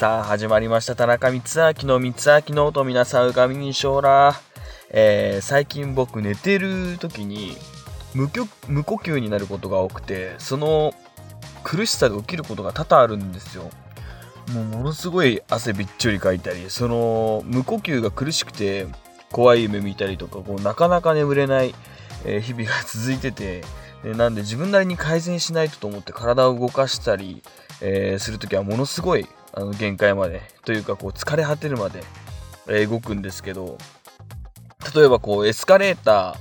さあ、始まりました。田中光明の光明の音、皆さん、うがみにしょうら。えー、最近僕寝てる時に無無呼吸になることが多くて、その苦しさで起きることが多々あるんですよ。もうものすごい汗びっちょりかいたり、その無呼吸が苦しくて怖い夢見たりとか、こうなかなか眠れない、え、日々が続いてて、なんで自分なりに改善しないとと思って体を動かしたり、えー、するときはものすごいあの限界までというかこう疲れ果てるまで、動くんですけど例えばこうエスカレータ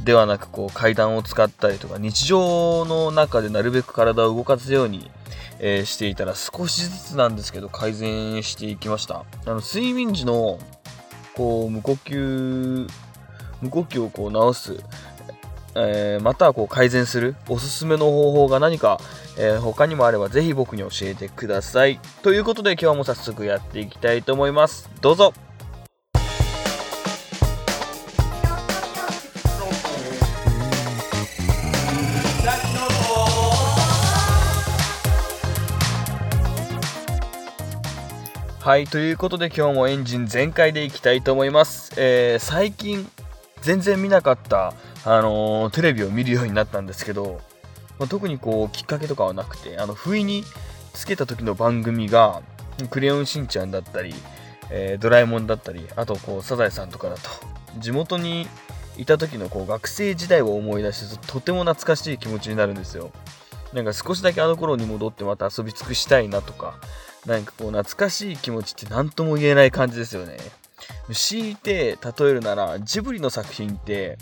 ーではなくこう階段を使ったりとか日常の中でなるべく体を動かすように、していたら少しずつなんですけど改善していきました。あの睡眠時のこう無呼吸無呼吸をこう直すえー、またはこう改善するおすすめの方法が何か、えー、他にもあればぜひ僕に教えてください。ということで今日も早速やっていきたいと思います。どうぞはい、ということで今日もエンジン全開でいきたいと思います。えー、最近全然見なかったあのー、テレビを見るようになったんですけど、まあ、特にこうきっかけとかはなくてあの不意につけた時の番組が「クレヨンしんちゃん」だったり、えー、ドラえもんだったりあとこうサザエさんとかだと地元にいた時のこう学生時代を思い出してとても懐かしい気持ちになるんですよ。なんか少しだけあの頃に戻ってまた遊び尽くしたいなとか何かこう懐かしい気持ちって何とも言えない感じですよね。強い。て例えるならジブリの作品って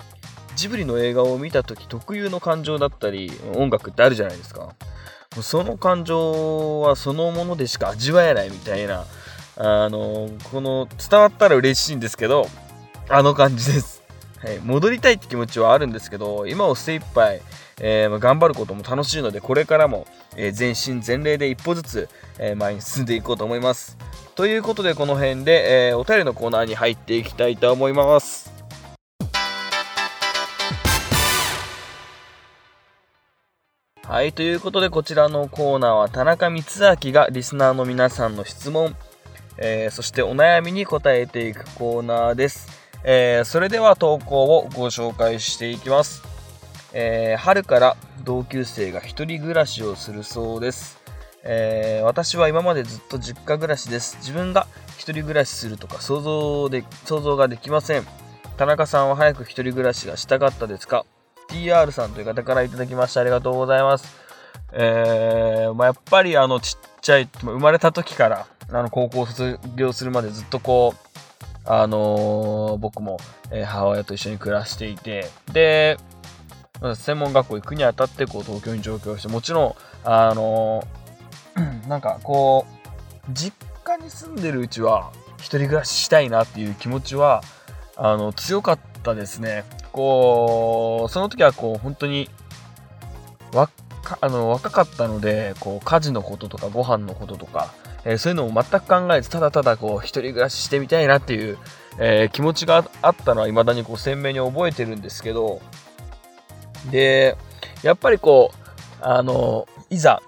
ジブリの映画を見た時特有の感情だったり音楽ってあるじゃない。ですかその感情はそのものでしか味わえない。みたい。なあのこの伝わったら嬉しい。んですけどあの感じです、はい、戻りたい。って気持ちはあるんですけど今を精一杯えー、頑張ることも楽しい。のでこれからも、えー、全身全霊で一歩ずつ、えー、前に進んでい。こうと思い。ますということでこの辺で、えお便りのコーナーに入っていきたいと思いますはい、ということでこちらのコーナーは田中光明がリスナーの皆さんの質問、えー、そしてお悩みに答えていくコーナーです。えー、それでは投稿をご紹介していきます。えー、春から同級生が一人暮らしをするそうです。え私は今までずっと実家暮らしです。自分が一人暮らしするとか想像で想像ができません。田中さんは早く一人暮らしがしたかったですか？TR さんという方からいただきましてありがとうございます。えー、まあ、やっぱりあのちっちゃい、生まれた時からあの高校卒業するまでずっとこう、あのー、僕も、えー、母親と一緒に暮らしていて、で、専門学校行くにあたってこう東京に上京して、もちろん、あのー、なんかこう、実家に住んでるうちは一人暮らししたいなっていう気持ちは、あの、強かったですね。こう、その時はこう、本当に、若あの若かったので、こう、家事のこととかご飯のこととか、えー、そういうのも全く考えず、ただただこう、一人暮らししてみたいなっていう、えー、気持ちがあったのは未だにこう、鮮明に覚えてるんですけど、で、やっぱりこう、あの、いざ、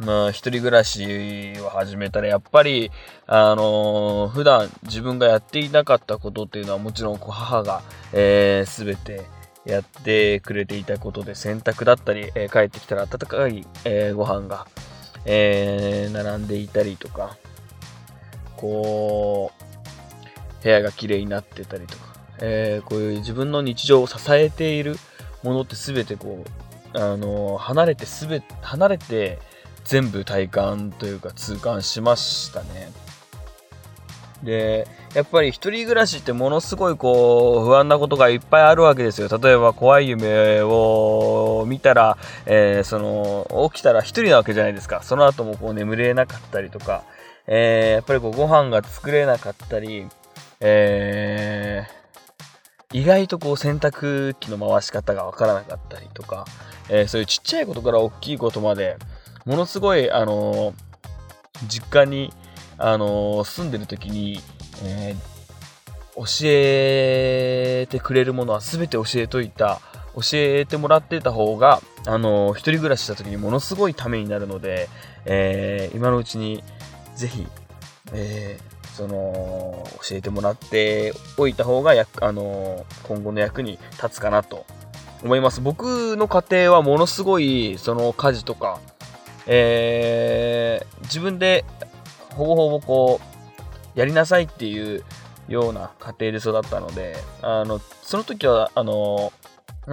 まあ、一人暮らしを始めたら、やっぱり、あのー、普段自分がやっていなかったことっていうのはもちろん母が、えー、全てやってくれていたことで洗濯だったり、えー、帰ってきたら温かい、えー、ご飯が、えー、並んでいたりとか、こう、部屋が綺麗になってたりとか、え、こういう自分の日常を支えているものって全てこう、あの、離れてすべ、離れて、全部体感というか痛感しましたね。で、やっぱり一人暮らしってものすごいこう不安なことがいっぱいあるわけですよ。例えば怖い夢を見たら、えー、その起きたら一人なわけじゃないですか。その後もこう眠れなかったりとか、えー、やっぱりこうご飯が作れなかったり、えー、意外とこう洗濯機の回し方がわからなかったりとか、えー、そういうちっちゃいことから大きいことまで、ものすごい、あの、実家に、あの、住んでる時に、えー、教えてくれるものは全て教えといた、教えてもらってた方が、あの一人暮らしした時にものすごいためになるので、え今のうちにぜひ、えー、その、教えてもらっておいた方がや、あの今後の役に立つかなと思います。僕の家庭はものすごい、その家事とか、えー、自分でほぼほぼこう、やりなさいっていうような家庭で育ったので、あの、その時は、あの、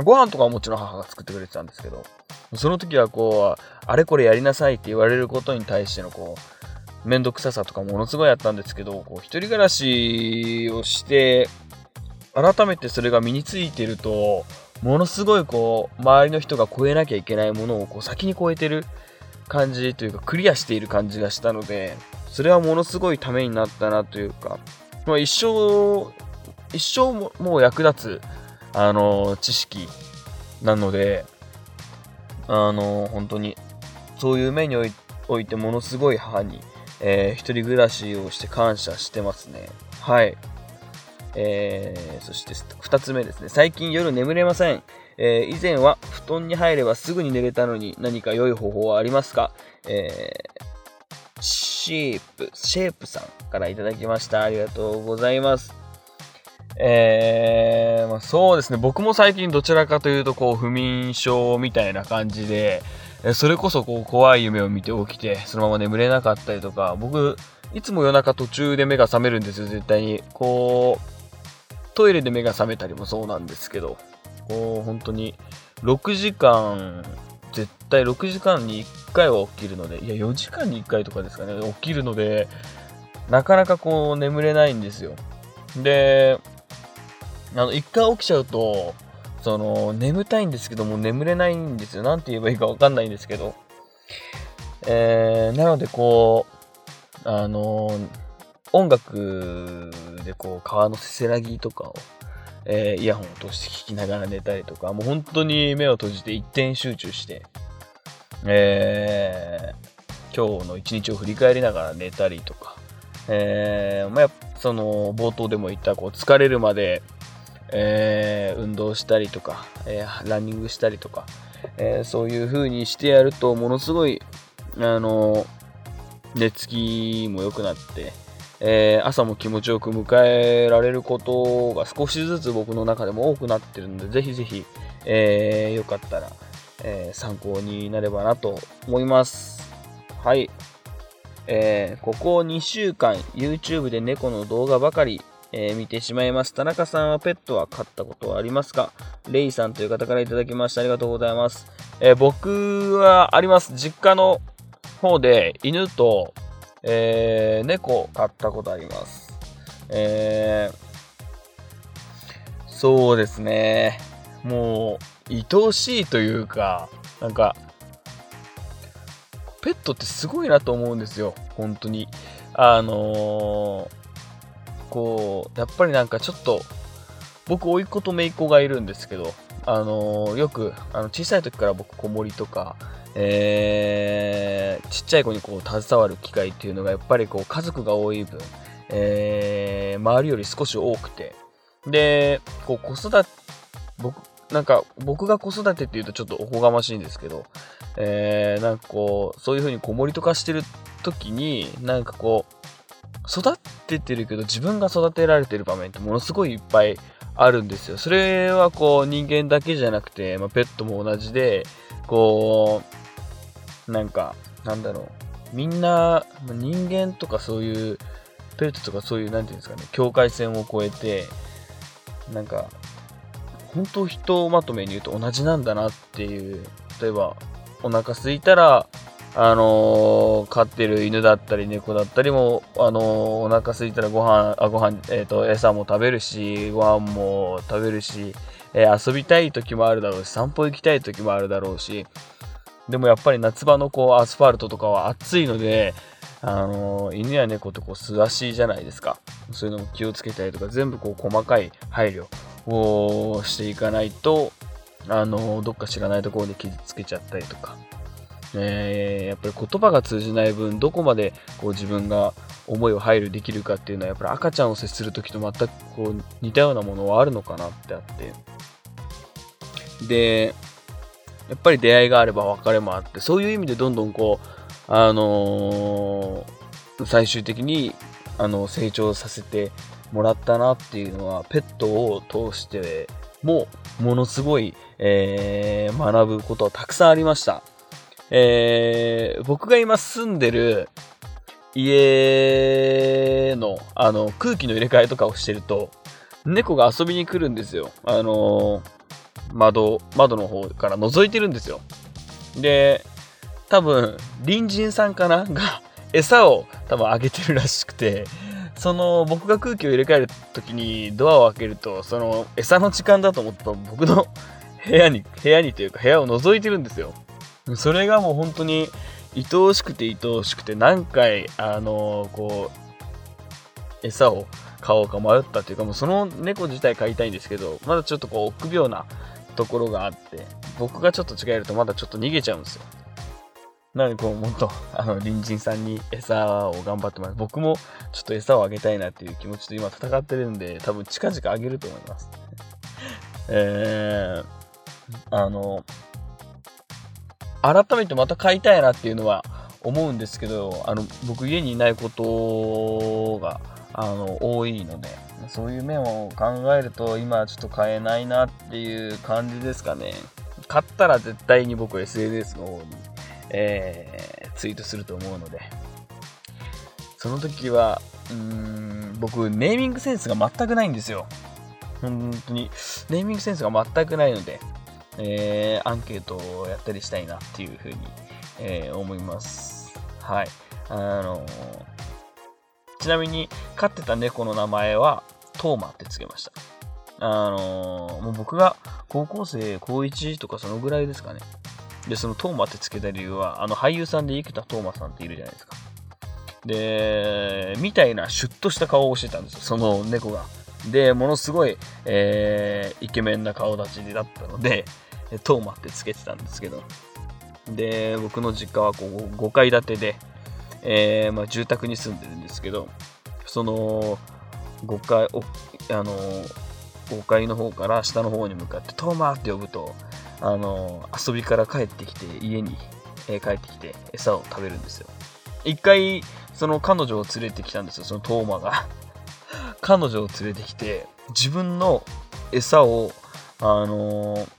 ご飯とかはもちろん母が作ってくれてたんですけど、その時はこう、あれこれやりなさいって言われることに対してのこう、めんどくささとかものすごいあったんですけど、こう、一人暮らしをして、改めてそれが身についてると、ものすごいこう、周りの人が超えなきゃいけないものをこう先に超えてる感じというか、クリアしている感じがしたので、それはものすごいためになったなというか、まあ、一生、一生ももう役立つ、あの、知識なので、あの、本当に、そういう面においてものすごい母に、えー、一人暮らしをして感謝してますね。はい。えー、そして2つ目ですね。最近夜眠れません。えー、以前は布団に入ればすぐに寝れたのに何か良い方法はありますか？えー、シープ、シェープさんからいただきました。ありがとうございます。えー、まあ、そうですね。僕も最近どちらかというと、こう、不眠症みたいな感じで、それこそこう怖い夢を見て起きて、そのまま眠れなかったりとか、僕、いつも夜中途中で目が覚めるんですよ、絶対に。こう、トイレで目が覚めたりもそうなんですけど、こう、本当に、6時間、絶対6時間に1回は起きるので、いや、4時間に1回とかですかね、起きるので、なかなかこう、眠れないんですよ。で、あの、一回起きちゃうと、その、眠たいんですけども、眠れないんですよ。なんて言えばいいかわかんないんですけど。えー、なので、こう、あの音楽でこう、川のせせらぎとかを、えー、イヤホンを通して聞きながら寝たりとか、もう本当に目を閉じて一点集中して、えー、今日の一日を振り返りながら寝たりとか、えー、まあ、その、冒頭でも言った、こう、疲れるまで、えー、運動したりとか、えー、ランニングしたりとか、え、そういう風にしてやると、ものすごい、あの寝つきも良くなって、え朝も気持ちよく迎えられることが少しずつ僕の中でも多くなってるので、ぜひぜひ、えよかったら、え参考になればなと思います。はい。えここ2週間、YouTube で猫の動画ばかりえー、見てしまいます。田中さんはペットは飼ったことはありますか？レイさんという方からいただきました。ありがとうございます。えー、僕はあります。実家の方で犬と、えー、猫飼ったことあります。えそうですね。もう、愛おしいというか、なんか、ペットってすごいなと思うんですよ。本当に。あのーこう、やっぱりなんかちょっと、僕、甥っ子と姪っ子がいるんですけど、あのー、よく、あの小さい時から僕、子守とか、えー、ちっちゃい子にこう携わる機会っていうのがやっぱりこう家族が多い分、えー、周りより少し多くて。でこう子育て僕なんか僕が子育てっていうとちょっとおこがましいんですけど、えー、なんかこうそういう風に子守とかしてる時になんかこう育ててるけど自分が育てられてる場面ってものすごいいっぱいあるんですよ。それはこう人間だけじゃなくて、まあ、ペットも同じで、こう、なんか、なんだろう。みんな、人間とかそういう、ペットとかそういう、なんていうんですかね、境界線を越えて、なんか、本当人をまとめに言うと同じなんだなっていう、例えば、お腹すいたら、あのー、飼ってる犬だったり猫だったりも、あのー、お腹空いたらご飯、あ、ご飯、えっ、ー、と、餌も食べるし、ご飯も食べるし、え遊びたい時もあるだろうし、散歩行きたい時もあるだろうし、でもやっぱり夏場のこう、アスファルトとかは暑いので、あの犬や猫ってこう、素足じゃないですか。そういうのも気をつけたりとか、全部こう、細かい配慮をしていかないと、あのどっか知らないところで傷つけちゃったりとか、えー、やっぱり言葉が通じない分、どこまでこう自分が思いを配慮できるかっていうのは、やっぱり赤ちゃんを接するときと全くこう似たようなものはあるのかなってあって。で、やっぱり出会いがあれば別れもあって、そういう意味でどんどんこう、あのー、最終的にあの成長させてもらったなっていうのはペットを通してもものすごい、えー、学ぶことはたくさんありました。えー、僕が今住んでる家のあの空気の入れ替えとかをしてると猫が遊びに来るんですよ。あの、窓、窓の方から覗いてるんですよ。で、多分、隣人さんかな？が餌を多分あげてるらしくて、その僕が空気を入れ替える時にドアを開けると、その餌の時間だと思った僕の部屋に、部屋にというか部屋を覗いてるんですよ。それがもう本当に愛おしくて愛おしくて何回、あのこう、餌を買おうか迷ったというか、もうその猫自体飼いたいんですけど、まだちょっとこう臆病なところがあって、僕がちょっと違えるとまだちょっと逃げちゃうんですよ。なので、こう、もっと、あの、隣人さんに餌を頑張ってます。僕もちょっと餌をあげたいなっていう気持ちと今戦ってるんで、多分近々あげると思います。えー、あの、改めてまた買いたいなっていうのは思うんですけど、あの、僕家にいないことが、あの、多いので、そういう面を考えると、今はちょっと買えないなっていう感じですかね。買ったら絶対に僕 SNS の方に、えー、ツイートすると思うので、その時は、うーん、僕、ネーミングセンスが全くないんですよ。本当に、ネーミングセンスが全くないので、えー、アンケートをやったりしたいなっていうふうに、えー、思います。はい。あのーちなみに、飼ってた猫の名前は、トーマってつけました。あの、もう僕が高校生、高1とかそのぐらいですかね。で、そのトーマってつけた理由は、あの俳優さんで生田斗真さんっているじゃないですか。で、みたいなシュッとした顔をしてたんですよ、その猫が。で、ものすごい、えー、イケメンな顔立ちだったので、トーマってつけてたんですけど。で、僕の実家はこう5階建てで、えー、まあ、住宅に住んでるんですけど、その5階、あの5階の方から下の方に向かってトーマって呼ぶと、あの遊びから帰ってきて家に、え、帰ってきて餌を食べるんですよ。一回、その彼女を連れてきたんですよ、そのトーマが。彼女を連れてきて、自分の餌を、あのー、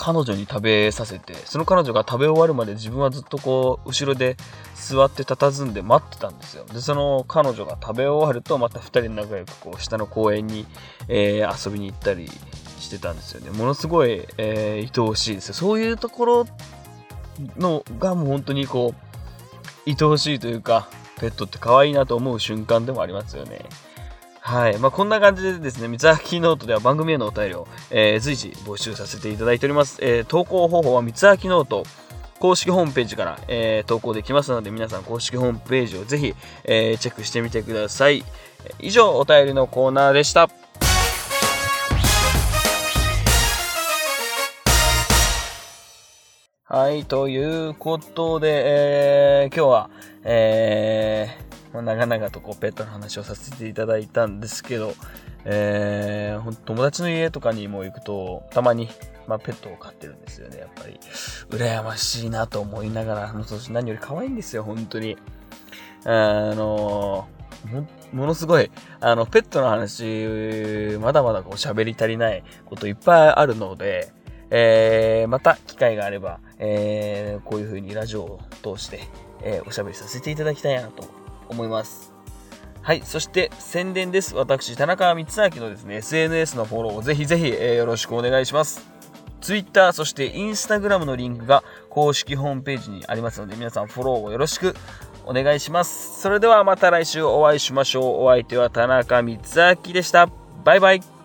彼女に食べさせて、その彼女が食べ終わるまで自分はずっとこう、後ろで座って佇んで待ってたんですよ。で、その彼女が食べ終わると、また2人仲良くこう、下の公園に、えー、遊びに行ったりしてたんですよね。ものすごい、えー、愛おしいですよ。そういうところのがもう本当にこう、愛おしいというか、ペットって可愛いなと思う瞬間でもありますよね。はい。まあ、こんな感じでですね、三つ秋ノートでは番組へのお便りを、えー、随時募集させていただいております。えー、投稿方法は光秋ノート公式ホームページから、えー、投稿できますので、皆さん公式ホームページをぜひ、えー、チェックしてみてください。以上、お便りのコーナーでした。はい、ということで、えー、今日は、えー、長々とこうペットの話をさせていただいたんですけど、えー、友達の家とかにも行くと、たまにまあ、ペットを飼ってるんですよね、やっぱり。羨ましいなと思いながら、何より可愛いんですよ、本当に。あのも、ものすごい、あの、ペットの話、まだまだこう喋り足りないこといっぱいあるので、えー、また機会があれば、えー、こういう風にラジオを通して、えー、おしゃべりさせていただきたいなと思います。はい。そして宣伝です。私、田中光明のですね、SNS のフォローをぜひぜひ、えー、よろしくお願いします。Twitter、そして Instagram のリンクが公式ホームページにありますので、皆さんフォローをよろしくお願いします。それではまた来週お会いしましょう。お相手は田中光明でした。バイバイ。